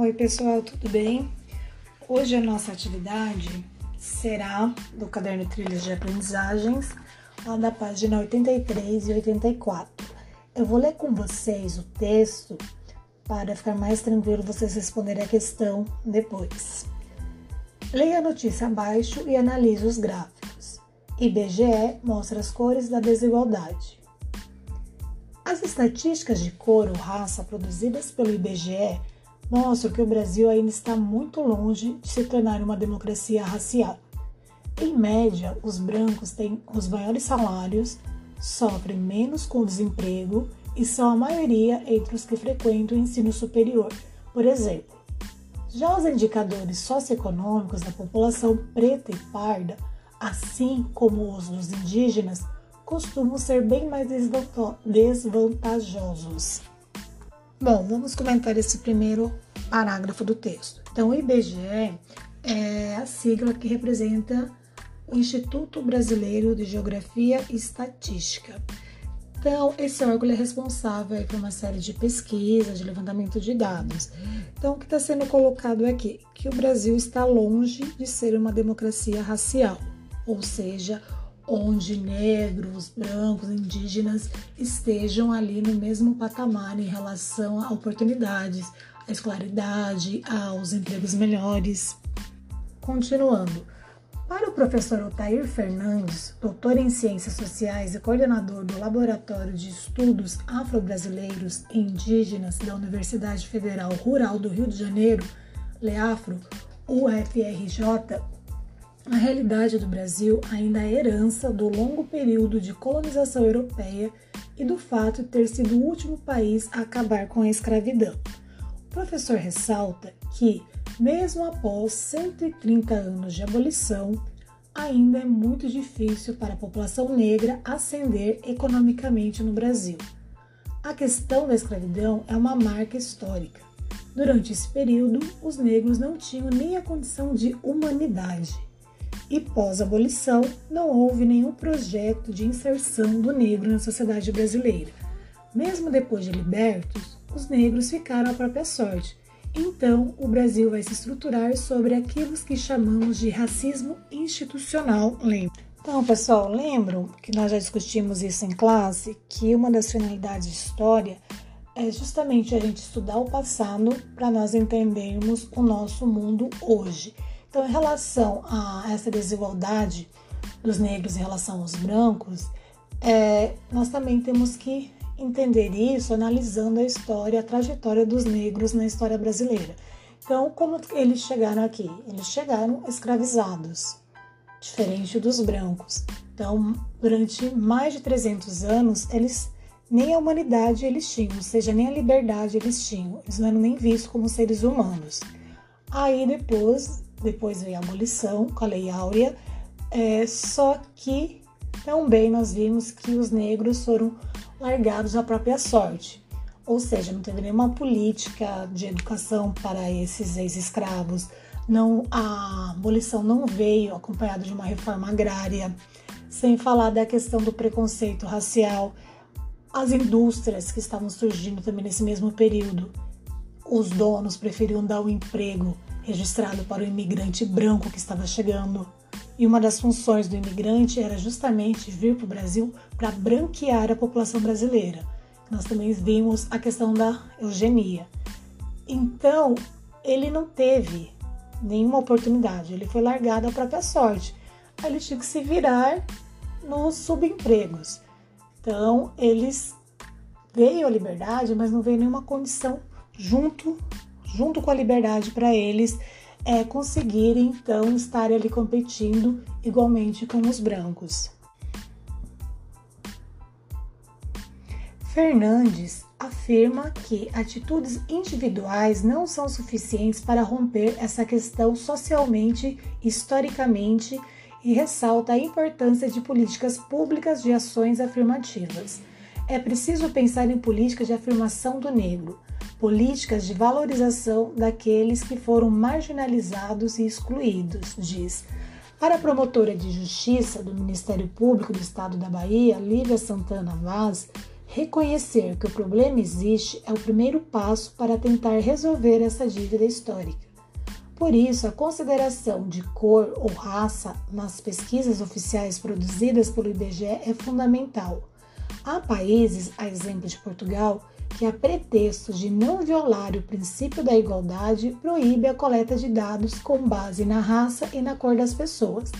Oi, pessoal, tudo bem? Hoje a nossa atividade será do caderno Trilhas de Aprendizagens, lá da página 83 e 84. Eu vou ler com vocês o texto para ficar mais tranquilo vocês responderem a questão depois. Leia a notícia abaixo e analise os gráficos. IBGE mostra as cores da desigualdade. As estatísticas de cor ou raça produzidas pelo IBGE mostram que o Brasil ainda está muito longe de se tornar uma democracia racial. Em média, os brancos têm os maiores salários, sofrem menos com desemprego e são a maioria entre os que frequentam o ensino superior. Por exemplo, já os indicadores socioeconômicos da população preta e parda, assim como os dos indígenas, costumam ser bem mais desvantajosos. Bom, vamos comentar esse primeiro parágrafo do texto. Então, o IBGE é a sigla que representa o Instituto Brasileiro de Geografia e Estatística. Então, esse órgão é responsável por uma série de pesquisas, de levantamento de dados. Então, o que está sendo colocado aqui? Que o Brasil está longe de ser uma democracia racial, ou seja, onde negros, brancos, indígenas estejam ali no mesmo patamar em relação a oportunidades, à escolaridade, aos empregos melhores. Continuando. Para o professor Otair Fernandes, doutor em Ciências Sociais e coordenador do Laboratório de Estudos Afro-Brasileiros e Indígenas da Universidade Federal Rural do Rio de Janeiro, LEAFRO, UFRJ, a realidade do Brasil ainda é herança do longo período de colonização europeia e do fato de ter sido o último país a acabar com a escravidão. Professor ressalta que, mesmo após 130 anos de abolição, ainda é muito difícil para a população negra ascender economicamente no Brasil. A questão da escravidão é uma marca histórica. Durante esse período, os negros não tinham nem a condição de humanidade e pós-abolição não houve nenhum projeto de inserção do negro na sociedade brasileira. Mesmo depois de libertos, os negros ficaram à própria sorte. Então, o Brasil vai se estruturar sobre aquilo que chamamos de racismo institucional. Então, pessoal, lembram que nós já discutimos isso em classe, que uma das finalidades de história é justamente a gente estudar o passado para nós entendermos o nosso mundo hoje. Então, em relação a essa desigualdade dos negros em relação aos brancos, é, nós também temos que entender isso analisando a história, a trajetória dos negros na história brasileira. Então, como eles chegaram aqui? Eles chegaram escravizados, diferente dos brancos. Então, durante mais de 300 anos, eles nem a humanidade eles tinham, ou seja, nem a liberdade eles tinham. Eles não eram nem vistos como seres humanos. Aí depois depois veio a abolição com a Lei Áurea, é, só que também nós vimos que os negros foram largados à própria sorte. Ou seja, não teve nenhuma política de educação para esses ex-escravos. Não, a abolição não veio acompanhada de uma reforma agrária, sem falar da questão do preconceito racial, as indústrias que estavam surgindo também nesse mesmo período. Os donos preferiam dar o emprego registrado para o imigrante branco que estava chegando. E uma das funções do imigrante era justamente vir para o Brasil para branquear a população brasileira. Nós também vimos a questão da eugenia. Então, ele não teve nenhuma oportunidade, ele foi largado à própria sorte. Aí ele tinha que se virar nos subempregos. Então, eles veio a liberdade, mas não veio nenhuma condição junto junto com a liberdade para eles é, conseguirem então estar ali competindo igualmente com os brancos. Fernandes afirma que atitudes individuais não são suficientes para romper essa questão socialmente, historicamente e ressalta a importância de políticas públicas de ações afirmativas. É preciso pensar em políticas de afirmação do negro, políticas de valorização daqueles que foram marginalizados e excluídos, diz. Para a promotora de justiça do Ministério Público do Estado da Bahia, Lívia Santana Vaz, Reconhecer que o problema existe é o primeiro passo para tentar resolver essa dívida histórica. Por isso, a consideração de cor ou raça nas pesquisas oficiais produzidas pelo IBGE é fundamental. Há países, a exemplo de Portugal, que, a pretexto de não violar o princípio da igualdade, proíbe a coleta de dados com base na raça e na cor das pessoas,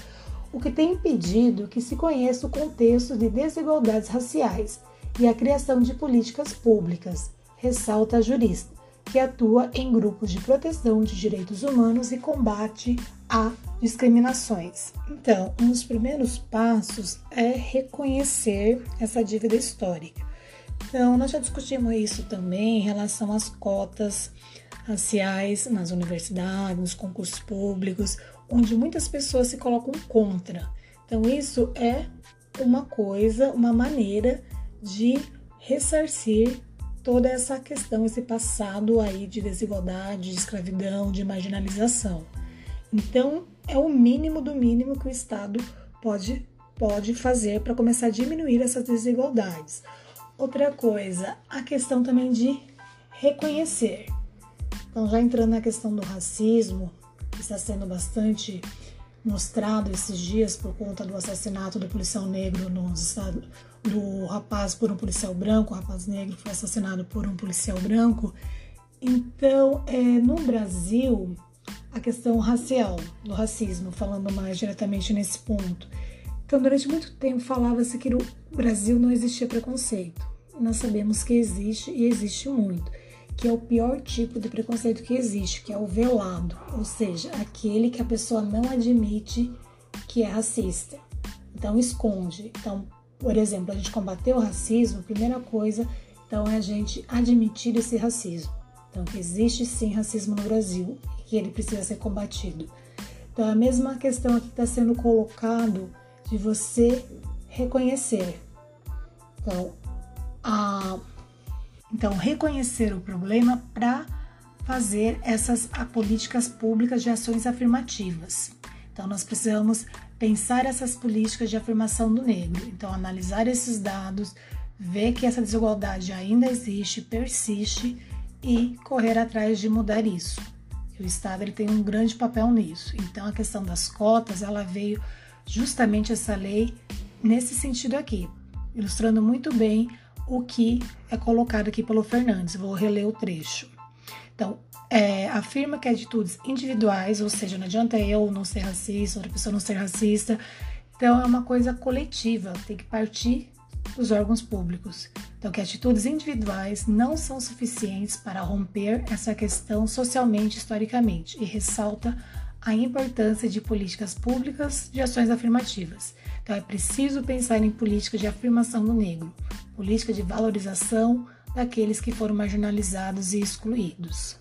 o que tem impedido que se conheça o contexto de desigualdades raciais e a criação de políticas públicas, ressalta a jurista, que atua em grupos de proteção de direitos humanos e combate a discriminações. Então, um dos primeiros passos é reconhecer essa dívida histórica. Então, nós já discutimos isso também em relação às cotas raciais nas universidades, nos concursos públicos, onde muitas pessoas se colocam contra. Então, isso é uma coisa, uma maneira de ressarcir toda essa questão, esse passado aí de desigualdade, de escravidão, de marginalização. Então, é o mínimo do mínimo que o Estado pode, pode fazer para começar a diminuir essas desigualdades. Outra coisa, a questão também de reconhecer. Então, já entrando na questão do racismo, que está sendo bastante mostrado esses dias por conta do assassinato do policial negro nos Estados do rapaz por um policial branco, o rapaz negro foi assassinado por um policial branco. Então, é, no Brasil, a questão racial, do racismo, falando mais diretamente nesse ponto. Então, durante muito tempo falava-se que no Brasil não existia preconceito. Nós sabemos que existe e existe muito, que é o pior tipo de preconceito que existe, que é o velado, ou seja, aquele que a pessoa não admite que é racista. Então, esconde. Então, por exemplo, a gente combater o racismo, a primeira coisa, então, é a gente admitir esse racismo. Então, que existe sim racismo no Brasil e que ele precisa ser combatido. Então, a mesma questão aqui está sendo colocado de você reconhecer. Então, a, então reconhecer o problema para fazer essas políticas públicas de ações afirmativas. Então, nós precisamos pensar essas políticas de afirmação do negro. Então, analisar esses dados, ver que essa desigualdade ainda existe, persiste e correr atrás de mudar isso. o Estado ele tem um grande papel nisso. Então, a questão das cotas, ela veio justamente essa lei nesse sentido aqui, ilustrando muito bem o que é colocado aqui pelo Fernandes. Vou reler o trecho. Então, é, afirma que atitudes individuais, ou seja, não adianta eu não ser racista, outra pessoa não ser racista. Então, é uma coisa coletiva, tem que partir dos órgãos públicos. Então, que atitudes individuais não são suficientes para romper essa questão socialmente, historicamente, e ressalta a importância de políticas públicas de ações afirmativas. Então, é preciso pensar em políticas de afirmação do negro, política de valorização daqueles que foram marginalizados e excluídos.